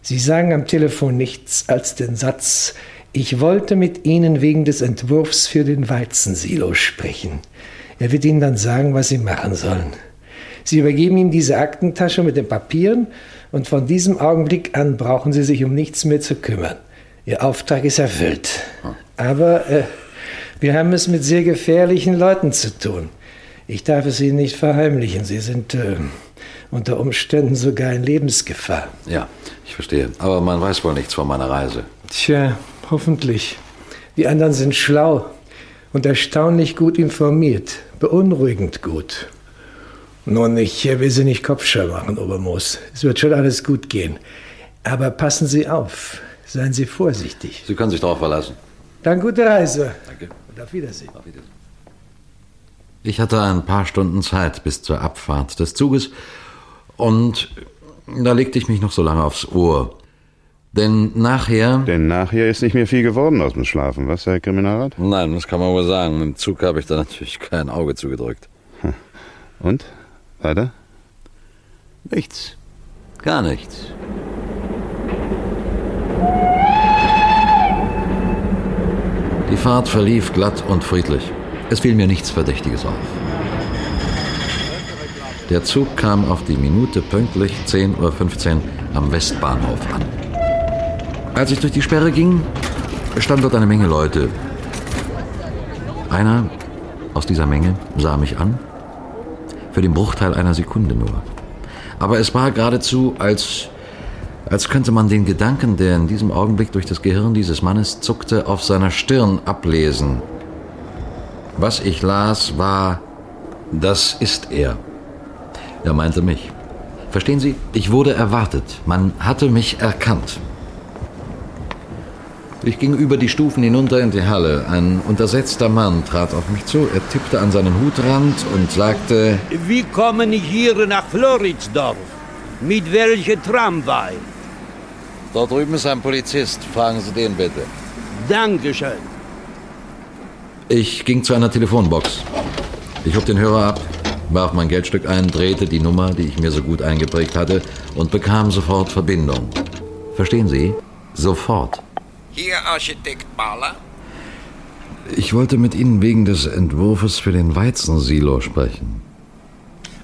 S5: Sie sagen am Telefon nichts als den Satz, ich wollte mit Ihnen wegen des Entwurfs für den Weizensilo sprechen. Er wird Ihnen dann sagen, was Sie machen sollen. Sie übergeben ihm diese Aktentasche mit den Papieren und von diesem Augenblick an brauchen Sie sich um nichts mehr zu kümmern. Ihr Auftrag ist erfüllt. Aber äh, wir haben es mit sehr gefährlichen Leuten zu tun. Ich darf es Ihnen nicht verheimlichen. Sie sind äh, unter Umständen sogar in Lebensgefahr.
S4: Ja, ich verstehe. Aber man weiß wohl nichts von meiner Reise.
S5: Tja, hoffentlich. Die anderen sind schlau und erstaunlich gut informiert. Beunruhigend gut. Nun, ich will Sie nicht Kopfscheu machen, Obermoos. Es wird schon alles gut gehen. Aber passen Sie auf. Seien Sie vorsichtig.
S4: Sie können sich darauf verlassen.
S5: Dann gute Reise.
S4: Danke.
S5: Und auf Wiedersehen.
S4: Auf Wiedersehen. Ich hatte ein paar Stunden Zeit bis zur Abfahrt des Zuges und da legte ich mich noch so lange aufs Ohr. Denn nachher.
S9: Denn nachher ist nicht mehr viel geworden aus dem Schlafen, was, Herr Kriminalrat?
S4: Nein, das kann man wohl sagen. Im Zug habe ich da natürlich kein Auge zugedrückt.
S9: Und? Weiter?
S4: Nichts. Gar nichts. Die Fahrt verlief glatt und friedlich. Es fiel mir nichts Verdächtiges auf. Der Zug kam auf die Minute pünktlich 10.15 Uhr am Westbahnhof an. Als ich durch die Sperre ging, stand dort eine Menge Leute. Einer aus dieser Menge sah mich an, für den Bruchteil einer Sekunde nur. Aber es war geradezu, als, als könnte man den Gedanken, der in diesem Augenblick durch das Gehirn dieses Mannes zuckte, auf seiner Stirn ablesen. Was ich las, war, das ist er. Er meinte mich. Verstehen Sie, ich wurde erwartet. Man hatte mich erkannt. Ich ging über die Stufen hinunter in die Halle. Ein untersetzter Mann trat auf mich zu. Er tippte an seinen Hutrand und sagte:
S19: Wie kommen hier nach Floridsdorf? Mit welcher Tramway?
S4: Dort drüben ist ein Polizist. Fragen Sie den bitte.
S19: Dankeschön.
S4: Ich ging zu einer Telefonbox. Ich hob den Hörer ab, warf mein Geldstück ein, drehte die Nummer, die ich mir so gut eingeprägt hatte, und bekam sofort Verbindung. Verstehen Sie? Sofort.
S20: Hier, Architekt Mahler.
S4: Ich wollte mit Ihnen wegen des Entwurfs für den Weizensilo sprechen.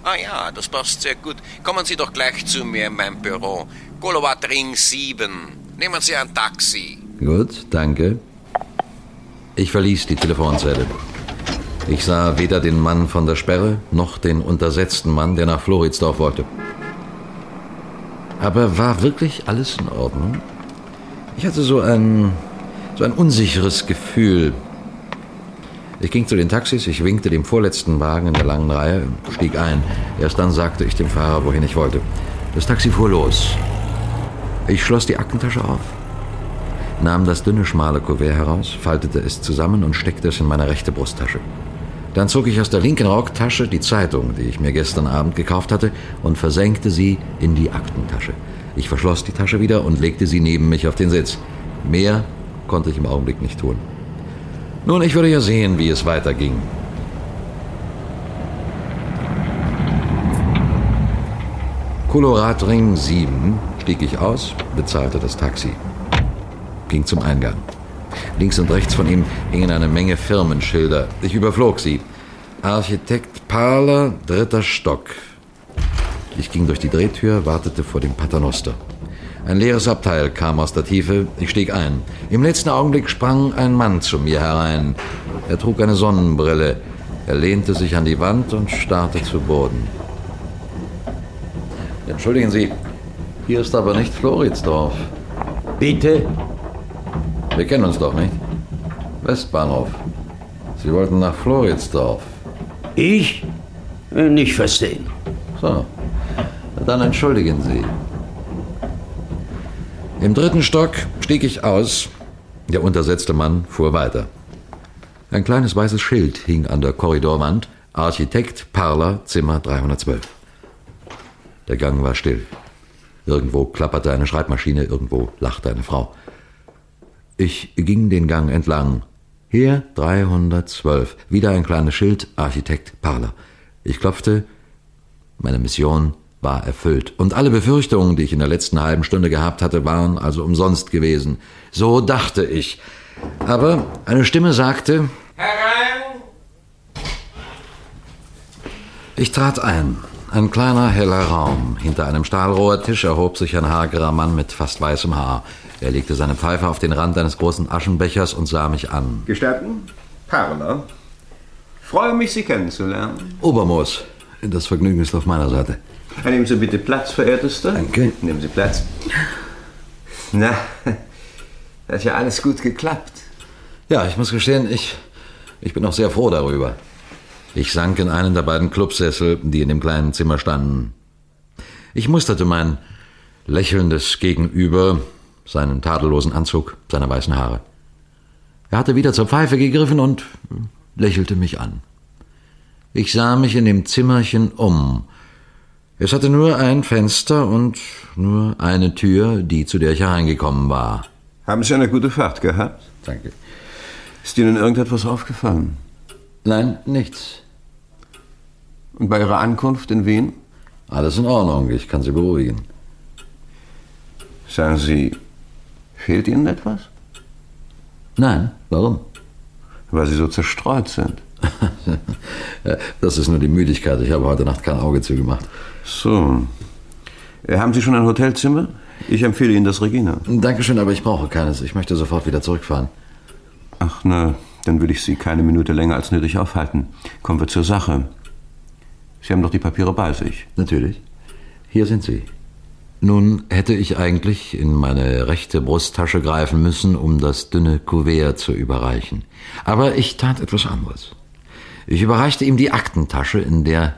S20: Ah ja, das passt sehr gut. Kommen Sie doch gleich zu mir in mein Büro. Golowat Ring 7. Nehmen Sie ein Taxi.
S4: Gut, danke. Ich verließ die Telefonzelle. Ich sah weder den Mann von der Sperre noch den untersetzten Mann, der nach Floridsdorf wollte. Aber war wirklich alles in Ordnung? Ich hatte so ein, so ein unsicheres Gefühl. Ich ging zu den Taxis, ich winkte dem vorletzten Wagen in der langen Reihe, stieg ein. Erst dann sagte ich dem Fahrer, wohin ich wollte. Das Taxi fuhr los. Ich schloss die Aktentasche auf, nahm das dünne, schmale Kuvert heraus, faltete es zusammen und steckte es in meine rechte Brusttasche. Dann zog ich aus der linken Rocktasche die Zeitung, die ich mir gestern Abend gekauft hatte, und versenkte sie in die Aktentasche. Ich verschloss die Tasche wieder und legte sie neben mich auf den Sitz. Mehr konnte ich im Augenblick nicht tun. Nun, ich würde ja sehen, wie es weiterging. Koloradring 7 stieg ich aus, bezahlte das Taxi, ging zum Eingang. Links und rechts von ihm hingen eine Menge Firmenschilder. Ich überflog sie. Architekt Parler, dritter Stock. Ich ging durch die Drehtür, wartete vor dem Paternoster. Ein leeres Abteil kam aus der Tiefe. Ich stieg ein. Im letzten Augenblick sprang ein Mann zu mir herein. Er trug eine Sonnenbrille. Er lehnte sich an die Wand und starrte zu Boden. Entschuldigen Sie, hier ist aber nicht Floridsdorf.
S21: Bitte?
S4: Wir kennen uns doch nicht. Westbahnhof. Sie wollten nach Floridsdorf.
S21: Ich? Äh, Nicht verstehen.
S4: So. Dann entschuldigen Sie. Im dritten Stock stieg ich aus. Der untersetzte Mann fuhr weiter. Ein kleines weißes Schild hing an der Korridorwand. Architekt Parler, Zimmer 312. Der Gang war still. Irgendwo klapperte eine Schreibmaschine, irgendwo lachte eine Frau. Ich ging den Gang entlang. Hier 312. Wieder ein kleines Schild, Architekt Parler. Ich klopfte. Meine Mission war erfüllt. Und alle Befürchtungen, die ich in der letzten halben Stunde gehabt hatte, waren also umsonst gewesen. So dachte ich. Aber eine Stimme sagte.
S20: Herein!
S4: Ich trat ein. Ein kleiner, heller Raum. Hinter einem Stahlrohrtisch erhob sich ein hagerer Mann mit fast weißem Haar. Er legte seine Pfeife auf den Rand eines großen Aschenbechers und sah mich an.
S22: Gestatten? Parler. Freue mich, Sie kennenzulernen.
S4: Obermoos. Das Vergnügen ist auf meiner Seite.
S22: Nehmen Sie bitte Platz, verehrtester.
S4: Danke.
S22: Nehmen Sie Platz. Na, hat ja alles gut geklappt.
S4: Ja, ich muss gestehen, ich, ich bin auch sehr froh darüber. Ich sank in einen der beiden Clubsessel, die in dem kleinen Zimmer standen. Ich musterte mein lächelndes Gegenüber, seinen tadellosen Anzug, seine weißen Haare. Er hatte wieder zur Pfeife gegriffen und lächelte mich an. Ich sah mich in dem Zimmerchen um. Es hatte nur ein Fenster und nur eine Tür, die zu der ich hereingekommen war.
S22: Haben Sie eine gute Fahrt gehabt?
S4: Danke.
S22: Ist Ihnen irgendetwas aufgefallen?
S4: Nein, nichts.
S22: Und bei Ihrer Ankunft in Wien?
S4: Alles in Ordnung, ich kann Sie beruhigen.
S22: Sagen Sie, fehlt Ihnen etwas?
S4: Nein, warum?
S22: Weil Sie so zerstreut sind.
S4: Das ist nur die Müdigkeit. Ich habe heute Nacht kein Auge zugemacht.
S22: So. Äh, Haben Sie schon ein Hotelzimmer? Ich empfehle Ihnen das Regina.
S4: Dankeschön, aber ich brauche keines. Ich möchte sofort wieder zurückfahren.
S22: Ach, na, dann will ich Sie keine Minute länger als nötig aufhalten. Kommen wir zur Sache. Sie haben doch die Papiere bei sich.
S4: Natürlich. Hier sind sie. Nun hätte ich eigentlich in meine rechte Brusttasche greifen müssen, um das dünne Kuvert zu überreichen. Aber ich tat etwas anderes. Ich überreichte ihm die Aktentasche, in der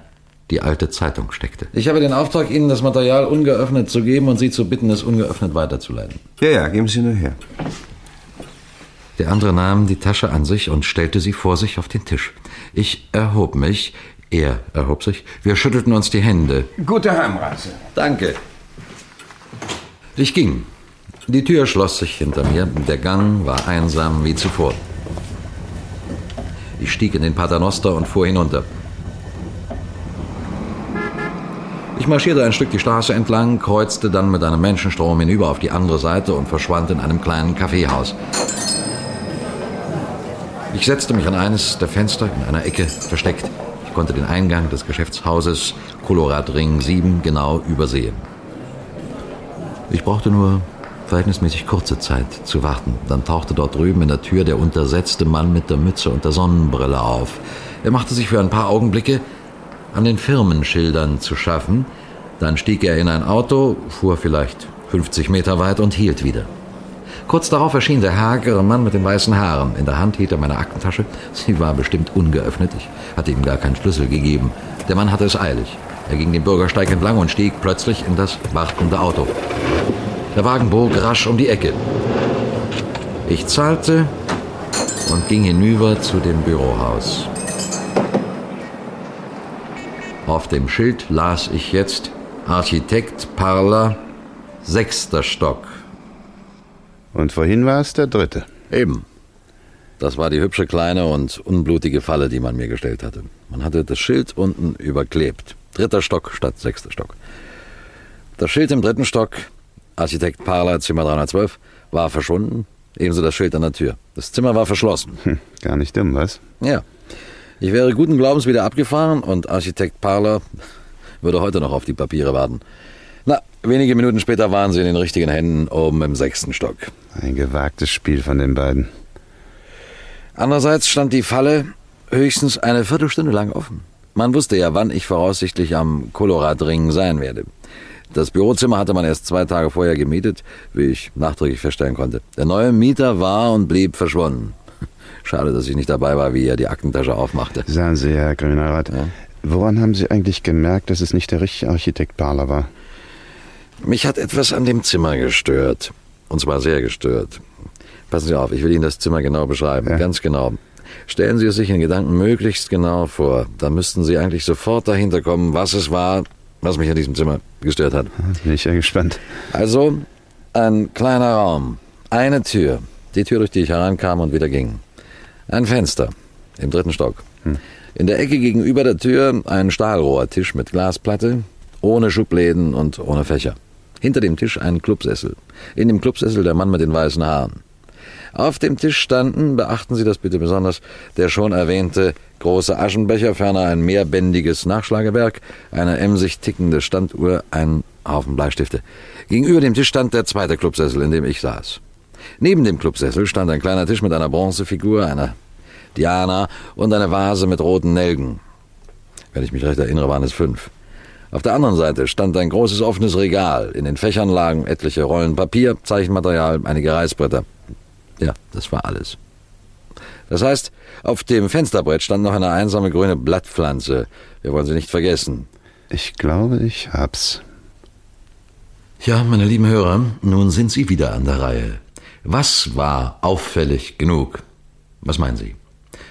S4: die alte Zeitung steckte. Ich habe den Auftrag, Ihnen das Material ungeöffnet zu geben und Sie zu bitten, es ungeöffnet weiterzuleiten.
S22: Ja, ja, geben Sie nur her.
S4: Der andere nahm die Tasche an sich und stellte sie vor sich auf den Tisch. Ich erhob mich, er erhob sich, wir schüttelten uns die Hände.
S22: Gute Heimreise.
S4: Danke. Ich ging. Die Tür schloss sich hinter mir, der Gang war einsam wie zuvor. Ich stieg in den Paternoster und fuhr hinunter. Ich marschierte ein Stück die Straße entlang, kreuzte dann mit einem Menschenstrom hinüber auf die andere Seite und verschwand in einem kleinen Kaffeehaus. Ich setzte mich an eines der Fenster in einer Ecke versteckt. Ich konnte den Eingang des Geschäftshauses Koloradring 7 genau übersehen. Ich brauchte nur verhältnismäßig kurze Zeit zu warten. Dann tauchte dort drüben in der Tür der untersetzte Mann mit der Mütze und der Sonnenbrille auf. Er machte sich für ein paar Augenblicke an den Firmenschildern zu schaffen,
S23: Dann stieg er in ein Auto, fuhr vielleicht 50 Meter weit und hielt wieder. Kurz darauf erschien der hagere Mann mit den weißen Haaren. In der Hand hielt er meine Aktentasche. Sie war bestimmt ungeöffnet. Ich hatte ihm gar keinen Schlüssel gegeben. Der Mann hatte es eilig. Er ging den Bürgersteig entlang und stieg plötzlich in das wartende Auto. Der Wagen bog rasch um die Ecke. Ich zahlte und ging hinüber zu dem Bürohaus. Auf dem Schild las ich jetzt Architekt Parler, sechster Stock.
S9: Und vorhin war es der dritte.
S4: Eben. Das war die hübsche kleine und unblutige Falle, die man mir gestellt hatte. Man hatte das Schild unten überklebt. Dritter Stock statt sechster Stock. Das Schild im dritten Stock, Architekt Parler, Zimmer 312, war verschwunden. Ebenso das Schild an der Tür. Das Zimmer war verschlossen.
S9: Hm, gar nicht dumm, was?
S4: Ja. Ich wäre guten Glaubens wieder abgefahren und Architekt Parler würde heute noch auf die Papiere warten. Na, wenige Minuten später waren sie in den richtigen Händen oben im sechsten Stock.
S9: Ein gewagtes Spiel von den beiden.
S4: Andererseits stand die Falle höchstens eine Viertelstunde lang offen. Man wusste ja, wann ich voraussichtlich am Koloradring sein werde. Das Bürozimmer hatte man erst zwei Tage vorher gemietet, wie ich nachträglich feststellen konnte. Der neue Mieter war und blieb verschwunden. [LAUGHS] Schade, dass ich nicht dabei war, wie er die Aktentasche aufmachte.
S9: Sagen Sie, Herr Kriminalrat, ja? woran haben Sie eigentlich gemerkt, dass es nicht der richtige Architekt Barler war?
S4: Mich hat etwas an dem Zimmer gestört. Und zwar sehr gestört. Passen Sie auf, ich will Ihnen das Zimmer genau beschreiben. Ja. Ganz genau. Stellen Sie es sich in Gedanken möglichst genau vor. Da müssten Sie eigentlich sofort dahinter kommen, was es war, was mich an diesem Zimmer gestört hat.
S9: Bin ich ja gespannt.
S4: Also, ein kleiner Raum, eine Tür, die Tür, durch die ich herankam und wieder ging. Ein Fenster im dritten Stock. Hm. In der Ecke gegenüber der Tür ein Stahlrohrtisch mit Glasplatte, ohne Schubläden und ohne Fächer. Hinter dem Tisch ein Clubsessel. In dem Clubsessel der Mann mit den weißen Haaren. Auf dem Tisch standen, beachten Sie das bitte besonders, der schon erwähnte große Aschenbecher, ferner ein mehrbändiges Nachschlagewerk, eine emsig tickende Standuhr, ein Haufen Bleistifte. Gegenüber dem Tisch stand der zweite Clubsessel, in dem ich saß. Neben dem Clubsessel stand ein kleiner Tisch mit einer Bronzefigur, einer Diana und eine Vase mit roten Nelken. Wenn ich mich recht erinnere, waren es fünf. Auf der anderen Seite stand ein großes offenes Regal. In den Fächern lagen etliche Rollen Papier, Zeichenmaterial, einige Reißbretter. Ja, das war alles. Das heißt, auf dem Fensterbrett stand noch eine einsame grüne Blattpflanze. Wir wollen sie nicht vergessen.
S9: Ich glaube, ich hab's.
S23: Ja, meine lieben Hörer, nun sind Sie wieder an der Reihe. Was war auffällig genug? Was meinen Sie?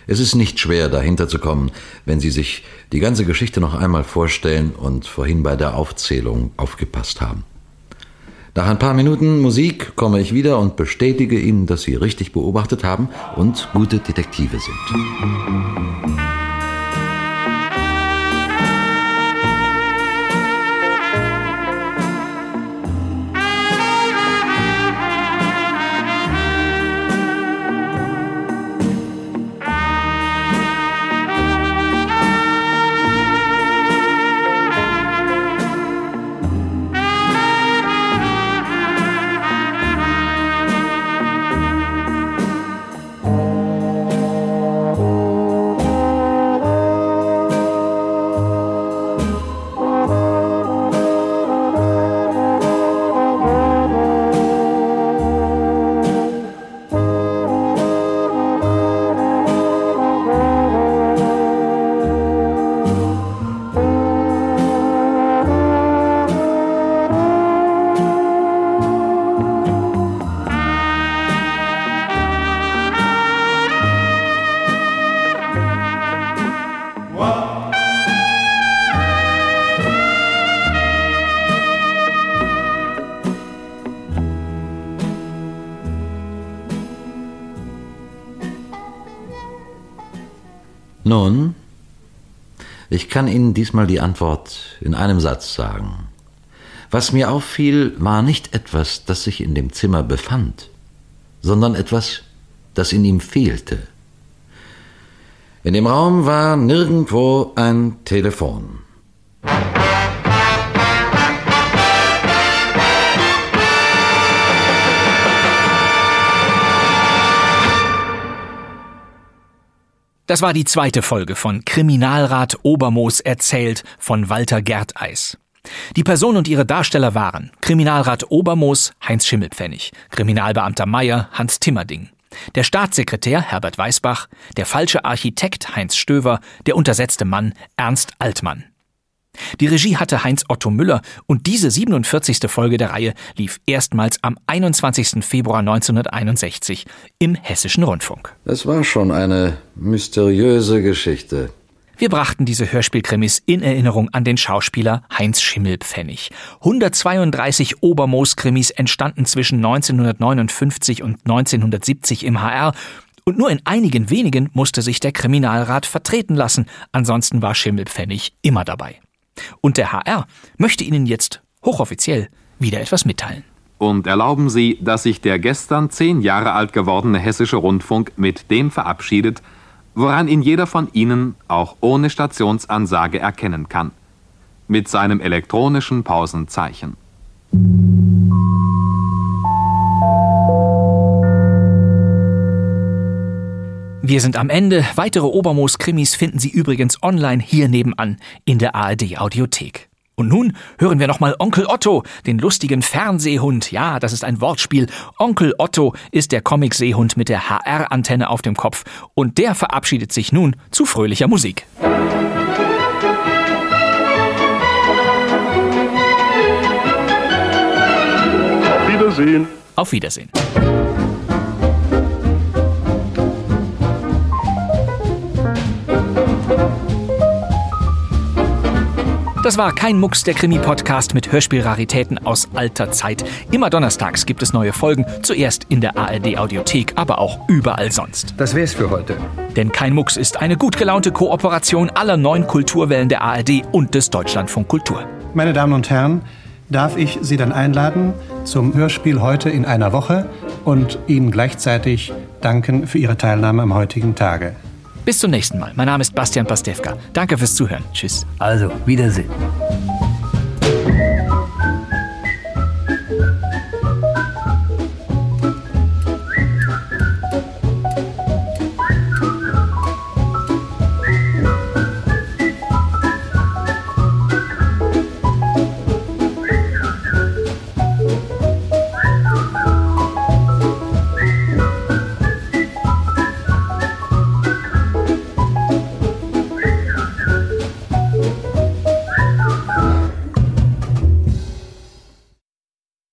S23: Es ist nicht schwer, dahinter zu kommen, wenn Sie sich die ganze Geschichte noch einmal vorstellen und vorhin bei der Aufzählung aufgepasst haben. Nach ein paar Minuten Musik komme ich wieder und bestätige Ihnen, dass Sie richtig beobachtet haben und gute Detektive sind. Kann Ihnen diesmal die Antwort in einem Satz sagen. Was mir auffiel, war nicht etwas, das sich in dem Zimmer befand, sondern etwas, das in ihm fehlte. In dem Raum war nirgendwo ein Telefon.
S1: Das war die zweite Folge von Kriminalrat Obermoos erzählt von Walter Gerteis. Die Person und ihre Darsteller waren Kriminalrat Obermoos Heinz Schimmelpfennig, Kriminalbeamter Meyer Hans Timmerding, der Staatssekretär Herbert Weißbach, der falsche Architekt Heinz Stöver, der untersetzte Mann Ernst Altmann. Die Regie hatte Heinz Otto Müller und diese 47. Folge der Reihe lief erstmals am 21. Februar 1961 im Hessischen Rundfunk.
S21: Es war schon eine mysteriöse Geschichte.
S1: Wir brachten diese Hörspielkrimis in Erinnerung an den Schauspieler Heinz Schimmelpfennig. 132 Obermoos-Krimis entstanden zwischen 1959 und 1970 im HR und nur in einigen wenigen musste sich der Kriminalrat vertreten lassen, ansonsten war Schimmelpfennig immer dabei. Und der HR möchte Ihnen jetzt hochoffiziell wieder etwas mitteilen.
S24: Und erlauben Sie, dass sich der gestern zehn Jahre alt gewordene Hessische Rundfunk mit dem verabschiedet, woran ihn jeder von Ihnen auch ohne Stationsansage erkennen kann. Mit seinem elektronischen Pausenzeichen.
S1: Wir sind am Ende. Weitere Obermoos-Krimis finden Sie übrigens online hier nebenan in der ARD-Audiothek. Und nun hören wir nochmal Onkel Otto, den lustigen Fernsehhund. Ja, das ist ein Wortspiel. Onkel Otto ist der Comic-Seehund mit der HR-Antenne auf dem Kopf. Und der verabschiedet sich nun zu fröhlicher Musik.
S25: Auf Wiedersehen.
S1: Auf Wiedersehen. Das war kein Mucks, der Krimi-Podcast mit Hörspielraritäten aus alter Zeit. Immer donnerstags gibt es neue Folgen, zuerst in der ARD-Audiothek, aber auch überall sonst.
S26: Das wär's für heute.
S1: Denn kein Mucks ist eine gut gelaunte Kooperation aller neun Kulturwellen der ARD und des Deutschlandfunk Kultur.
S27: Meine Damen und Herren, darf ich Sie dann einladen zum Hörspiel heute in einer Woche und Ihnen gleichzeitig danken für Ihre Teilnahme am heutigen Tage.
S1: Bis zum nächsten Mal. Mein Name ist Bastian Pastewka. Danke fürs Zuhören. Tschüss.
S26: Also, Wiedersehen.